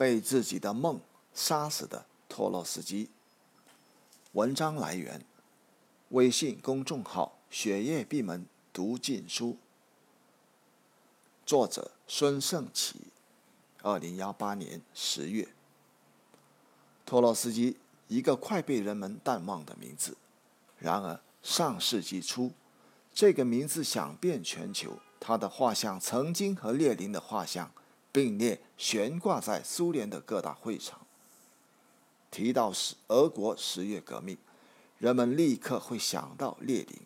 被自己的梦杀死的托洛斯基。文章来源：微信公众号“雪夜闭门读禁书”，作者孙胜启，二零幺八年十月。托洛斯基，一个快被人们淡忘的名字。然而上世纪初，这个名字响遍全球。他的画像曾经和列宁的画像并列悬挂在苏联的各大会场。提到是俄国十月革命，人们立刻会想到列宁。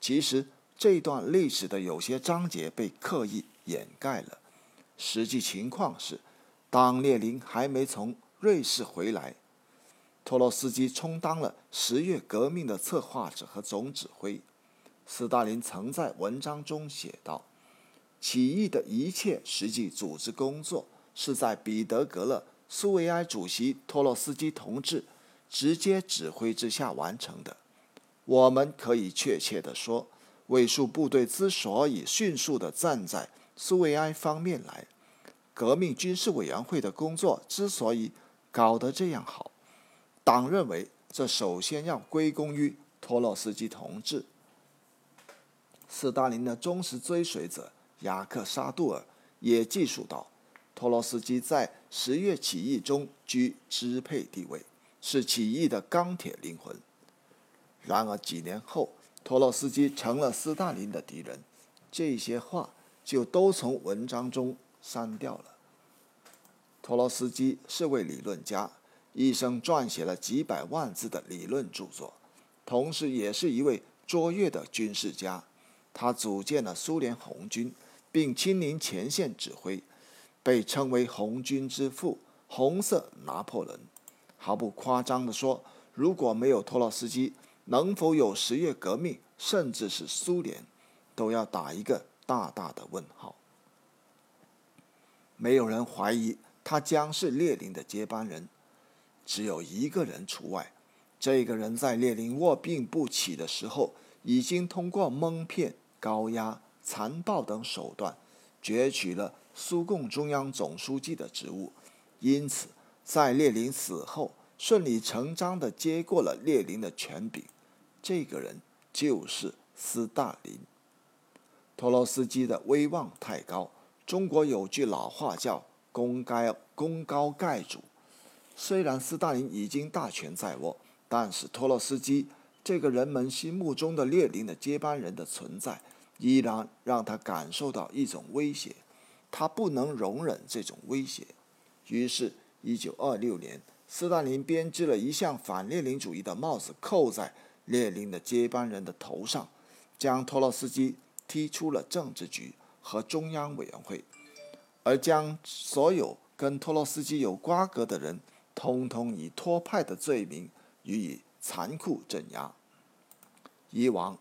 其实这段历史的有些章节被刻意掩盖了。实际情况是，当列宁还没从瑞士回来，托洛斯基充当了十月革命的策划者和总指挥。斯大林曾在文章中写道。起义的一切实际组织工作是在彼得格勒苏维埃主席托洛斯基同志直接指挥之下完成的。我们可以确切地说，卫戍部队之所以迅速地站在苏维埃方面来，革命军事委员会的工作之所以搞得这样好，党认为这首先要归功于托洛斯基同志。斯大林的忠实追随者。雅克·沙杜尔也记述道，托洛斯基在十月起义中居支配地位，是起义的钢铁灵魂。然而几年后，托洛斯基成了斯大林的敌人，这些话就都从文章中删掉了。托洛斯基是位理论家，一生撰写了几百万字的理论著作，同时也是一位卓越的军事家。他组建了苏联红军。并亲临前线指挥，被称为“红军之父”“红色拿破仑”。毫不夸张地说，如果没有托洛斯基，能否有十月革命，甚至是苏联，都要打一个大大的问号。没有人怀疑他将是列宁的接班人，只有一个人除外。这个人在列宁卧病不起的时候，已经通过蒙骗、高压。残暴等手段，攫取了苏共中央总书记的职务，因此在列宁死后，顺理成章地接过了列宁的权柄。这个人就是斯大林。托洛斯基的威望太高，中国有句老话叫“功高功高盖主”。虽然斯大林已经大权在握，但是托洛斯基这个人们心目中的列宁的接班人的存在。依然让他感受到一种威胁，他不能容忍这种威胁。于是，一九二六年，斯大林编织了一项反列宁主义的帽子，扣在列宁的接班人的头上，将托洛斯基踢出了政治局和中央委员会，而将所有跟托洛斯基有瓜葛的人，通通以托派的罪名予以残酷镇压。以往。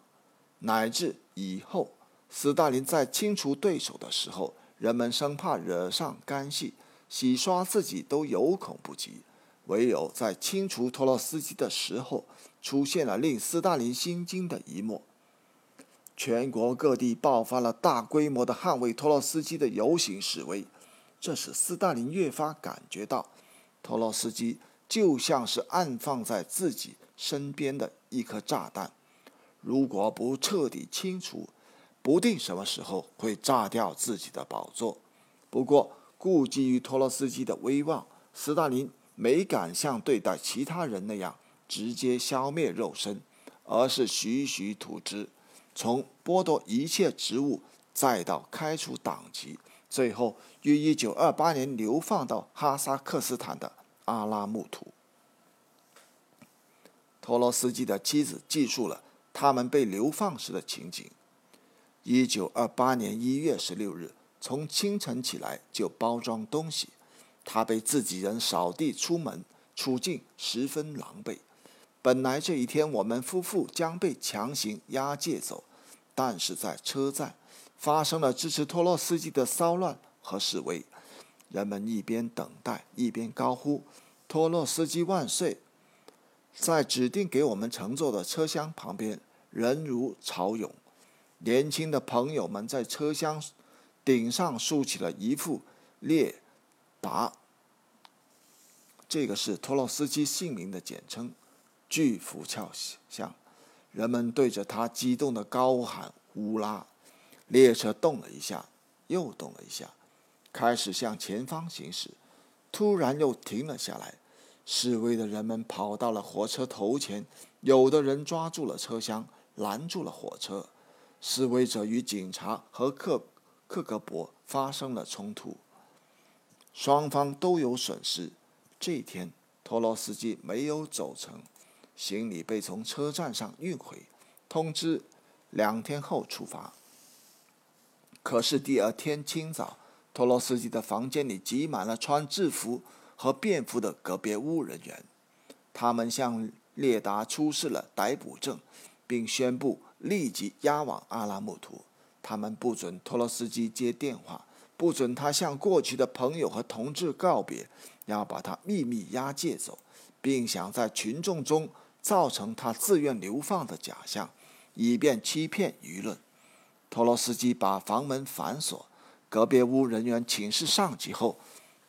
乃至以后，斯大林在清除对手的时候，人们生怕惹上干系，洗刷自己都有恐不及。唯有在清除托洛斯基的时候，出现了令斯大林心惊的一幕：全国各地爆发了大规模的捍卫托洛斯基的游行示威。这使斯大林越发感觉到，托洛斯基就像是安放在自己身边的一颗炸弹。如果不彻底清除，不定什么时候会炸掉自己的宝座。不过，顾及于托洛斯基的威望，斯大林没敢像对待其他人那样直接消灭肉身，而是徐徐图之，从剥夺一切职务，再到开除党籍，最后于一九二八年流放到哈萨克斯坦的阿拉木图。托洛斯基的妻子记述了。他们被流放时的情景。一九二八年一月十六日，从清晨起来就包装东西。他被自己人扫地出门，处境十分狼狈。本来这一天我们夫妇将被强行押解走，但是在车站发生了支持托洛斯基的骚乱和示威。人们一边等待，一边高呼“托洛斯基万岁”。在指定给我们乘坐的车厢旁边，人如潮涌。年轻的朋友们在车厢顶上竖起了一副列达这个是托洛斯基姓名的简称。巨浮翘像，人们对着他激动的高喊“乌拉”，列车动了一下，又动了一下，开始向前方行驶，突然又停了下来。示威的人们跑到了火车头前，有的人抓住了车厢，拦住了火车。示威者与警察和克克格勃发生了冲突，双方都有损失。这一天，托洛斯基没有走成。行李被从车站上运回，通知两天后出发。可是第二天清早，托洛斯基的房间里挤满了穿制服和便服的格别乌人员，他们向列达出示了逮捕证，并宣布立即押往阿拉木图。他们不准托洛斯基接电话，不准他向过去的朋友和同志告别，要把他秘密押解走，并想在群众中。造成他自愿流放的假象，以便欺骗舆论。托洛斯基把房门反锁，隔壁屋人员请示上级后，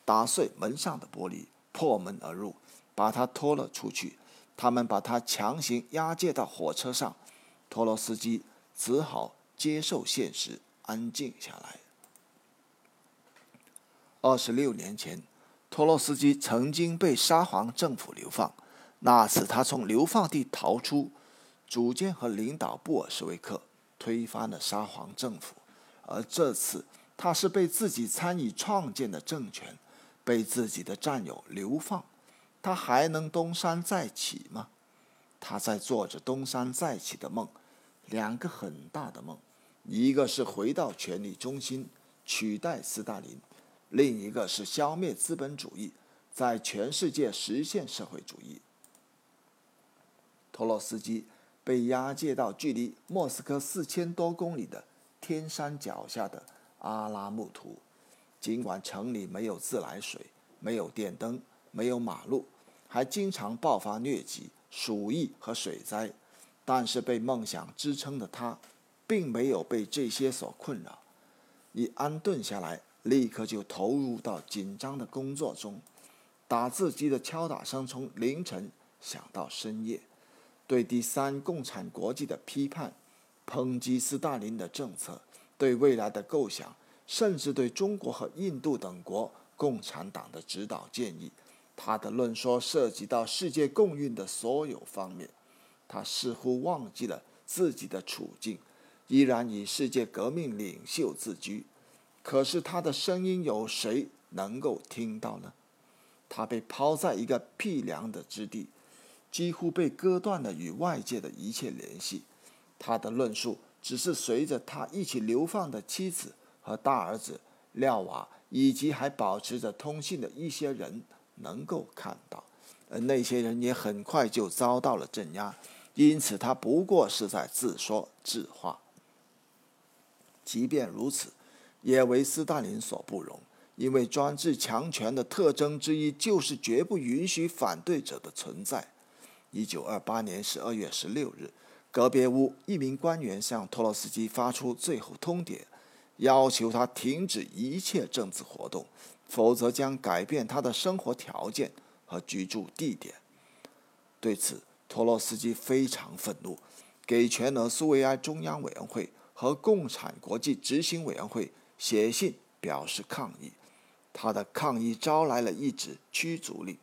打碎门上的玻璃，破门而入，把他拖了出去。他们把他强行押解到火车上，托洛斯基只好接受现实，安静下来。二十六年前，托洛斯基曾经被沙皇政府流放。那次，他从流放地逃出，组建和领导布尔什维克，推翻了沙皇政府；而这次，他是被自己参与创建的政权，被自己的战友流放，他还能东山再起吗？他在做着东山再起的梦，两个很大的梦，一个是回到权力中心，取代斯大林；另一个是消灭资本主义，在全世界实现社会主义。托洛斯基被押解到距离莫斯科四千多公里的天山脚下的阿拉木图。尽管城里没有自来水、没有电灯、没有马路，还经常爆发疟疾、鼠疫和水灾，但是被梦想支撑的他，并没有被这些所困扰。一安顿下来，立刻就投入到紧张的工作中。打字机的敲打声从凌晨响到深夜。对第三共产国际的批判，抨击斯大林的政策，对未来的构想，甚至对中国和印度等国共产党的指导建议，他的论说涉及到世界共运的所有方面。他似乎忘记了自己的处境，依然以世界革命领袖自居。可是他的声音有谁能够听到呢？他被抛在一个僻凉的之地。几乎被割断了与外界的一切联系，他的论述只是随着他一起流放的妻子和大儿子廖瓦，以及还保持着通信的一些人能够看到，而那些人也很快就遭到了镇压，因此他不过是在自说自话。即便如此，也为斯大林所不容，因为专制强权的特征之一就是绝不允许反对者的存在。一九二八年十二月十六日，格别乌一名官员向托洛斯基发出最后通牒，要求他停止一切政治活动，否则将改变他的生活条件和居住地点。对此，托洛斯基非常愤怒，给全俄苏维埃中央委员会和共产国际执行委员会写信表示抗议。他的抗议招来了一纸驱逐令。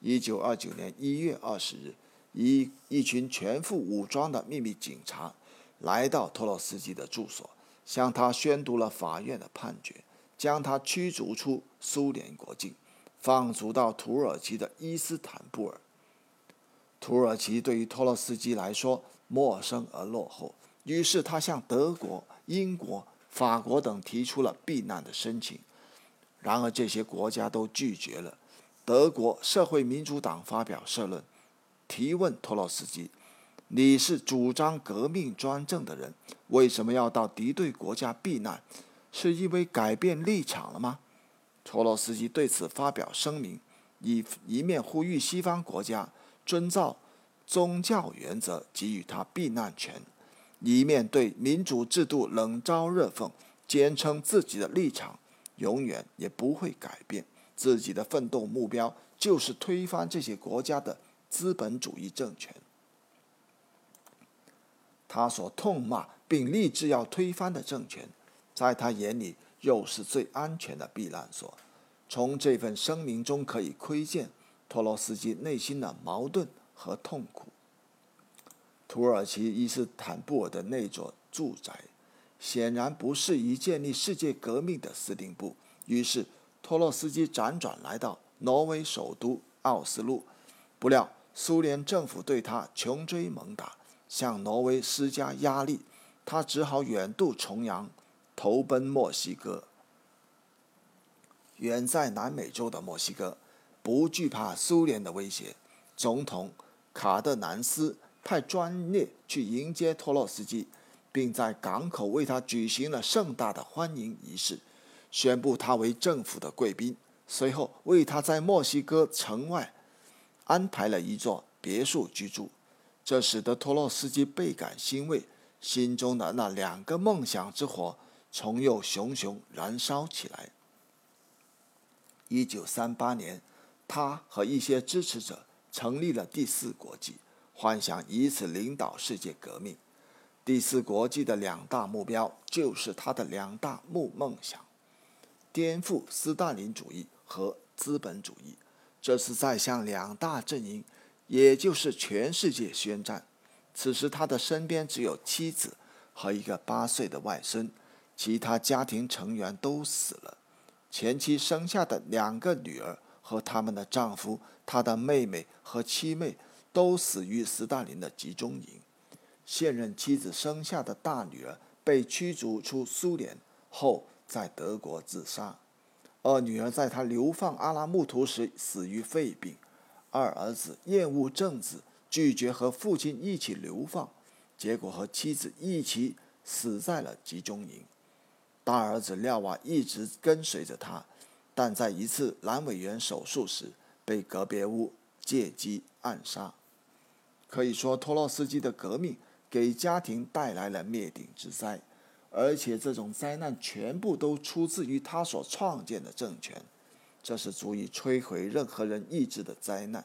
一九二九年一月二十日，一一群全副武装的秘密警察来到托洛斯基的住所，向他宣读了法院的判决，将他驱逐出苏联国境，放逐到土耳其的伊斯坦布尔。土耳其对于托洛斯基来说陌生而落后，于是他向德国、英国、法国等提出了避难的申请，然而这些国家都拒绝了。德国社会民主党发表社论，提问托洛斯基：“你是主张革命专政的人，为什么要到敌对国家避难？是因为改变立场了吗？”托洛斯基对此发表声明，一一面呼吁西方国家遵照宗教原则给予他避难权，一面对民主制度冷嘲热讽，坚称自己的立场永远也不会改变。自己的奋斗目标就是推翻这些国家的资本主义政权。他所痛骂并立志要推翻的政权，在他眼里又是最安全的避难所。从这份声明中可以窥见托洛斯基内心的矛盾和痛苦。土耳其伊斯坦布尔的那座住宅，显然不适宜建立世界革命的司令部。于是，托洛斯基辗转来到挪威首都奥斯陆。不料，苏联政府对他穷追猛打，向挪威施加压力，他只好远渡重洋，投奔墨西哥。远在南美洲的墨西哥，不惧怕苏联的威胁。总统卡德南斯。派专列去迎接托洛斯基，并在港口为他举行了盛大的欢迎仪式，宣布他为政府的贵宾。随后，为他在墨西哥城外安排了一座别墅居住，这使得托洛斯基倍感欣慰，心中的那两个梦想之火重又熊熊燃烧起来。一九三八年，他和一些支持者成立了第四国际。幻想以此领导世界革命，第四国际的两大目标就是他的两大目梦想：颠覆斯大林主义和资本主义。这是在向两大阵营，也就是全世界宣战。此时他的身边只有妻子和一个八岁的外孙，其他家庭成员都死了。前妻生下的两个女儿和他们的丈夫，他的妹妹和妻妹。都死于斯大林的集中营。现任妻子生下的大女儿被驱逐出苏联后，在德国自杀。二女儿在他流放阿拉木图时死于肺病。二儿子厌恶政治，拒绝和父亲一起流放，结果和妻子一起死在了集中营。大儿子廖瓦一直跟随着他，但在一次阑尾炎手术时被格别乌借机暗杀。可以说，托洛斯基的革命给家庭带来了灭顶之灾，而且这种灾难全部都出自于他所创建的政权，这是足以摧毁任何人意志的灾难。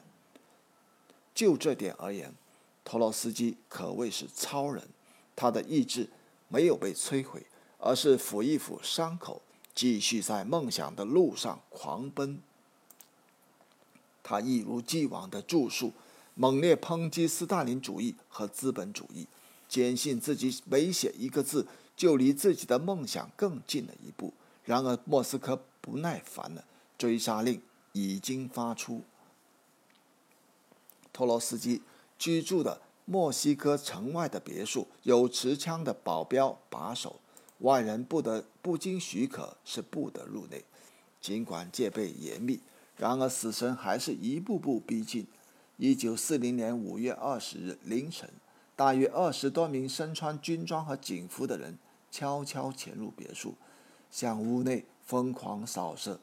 就这点而言，托洛斯基可谓是超人，他的意志没有被摧毁，而是抚一抚伤口，继续在梦想的路上狂奔。他一如既往的著述。猛烈抨击斯大林主义和资本主义，坚信自己每写一个字，就离自己的梦想更近了一步。然而，莫斯科不耐烦了，追杀令已经发出。托洛斯基居住的墨西哥城外的别墅有持枪的保镖把守，外人不得不经许可是不得入内。尽管戒备严密，然而死神还是一步步逼近。一九四零年五月二十日凌晨，大约二十多名身穿军装和警服的人悄悄潜入别墅，向屋内疯狂扫射。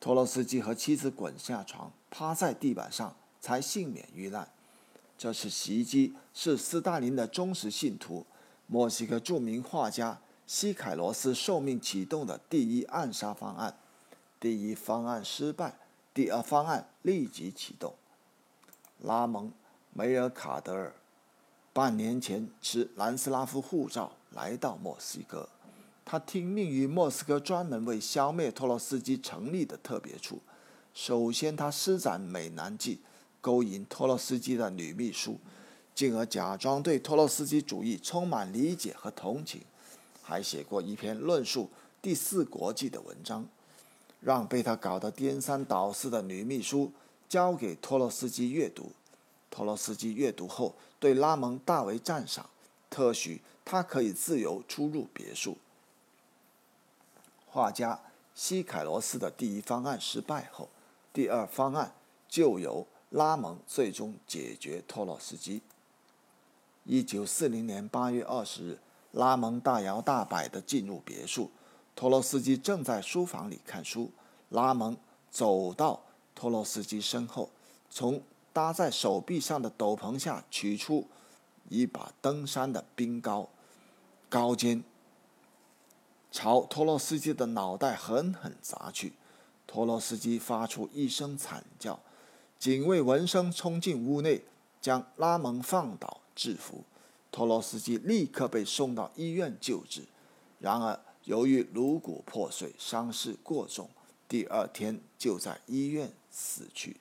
托洛斯基和妻子滚下床，趴在地板上，才幸免遇难。这次袭击是斯大林的忠实信徒、墨西哥著名画家西凯罗斯受命启动的第一暗杀方案。第一方案失败，第二方案立即启动。拉蒙·梅尔卡德尔半年前持南斯拉夫护照来到墨西哥，他听命于莫斯科专门为消灭托洛斯基成立的特别处。首先，他施展美男计，勾引托洛斯基的女秘书，进而假装对托洛斯基主义充满理解和同情，还写过一篇论述第四国际的文章，让被他搞得颠三倒四的女秘书。交给托洛斯基阅读，托洛斯基阅读后对拉蒙大为赞赏，特许他可以自由出入别墅。画家西凯罗斯的第一方案失败后，第二方案就由拉蒙最终解决托洛斯基。一九四零年八月二十日，拉蒙大摇大摆地进入别墅，托洛斯基正在书房里看书，拉蒙走到。托洛斯基身后，从搭在手臂上的斗篷下取出一把登山的冰镐，高尖，朝托洛斯基的脑袋狠狠砸去。托洛斯基发出一声惨叫，警卫闻声冲进屋内，将拉蒙放倒制服。托洛斯基立刻被送到医院救治，然而由于颅骨破碎，伤势过重，第二天就在医院死去。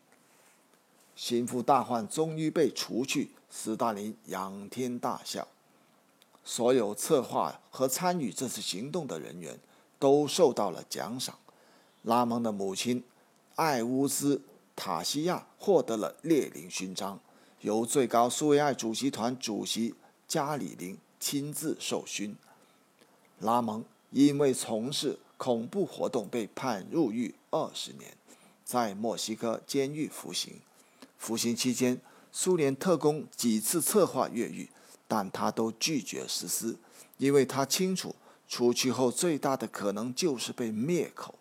心腹大患终于被除去，斯大林仰天大笑。所有策划和参与这次行动的人员都受到了奖赏。拉蒙的母亲艾乌斯塔西亚获得了列宁勋章，由最高苏维埃主席团主席。加里宁亲自授勋。拉蒙因为从事恐怖活动被判入狱二十年，在墨西哥监狱服刑。服刑期间，苏联特工几次策划越狱，但他都拒绝实施，因为他清楚出去后最大的可能就是被灭口。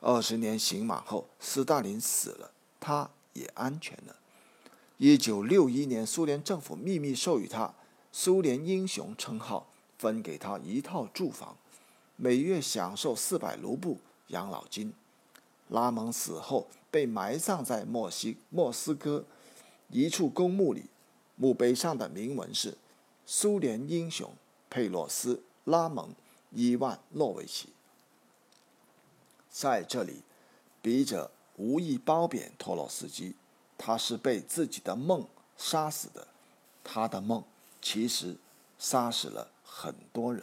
二十年刑满后，斯大林死了，他也安全了。一九六一年，苏联政府秘密授予他“苏联英雄”称号，分给他一套住房，每月享受四百卢布养老金。拉蒙死后被埋葬在墨西莫斯科一处公墓里，墓碑上的铭文是“苏联英雄佩洛斯·拉蒙·伊万诺维奇”。在这里，笔者无意褒贬托洛斯基。他是被自己的梦杀死的，他的梦其实杀死了很多人。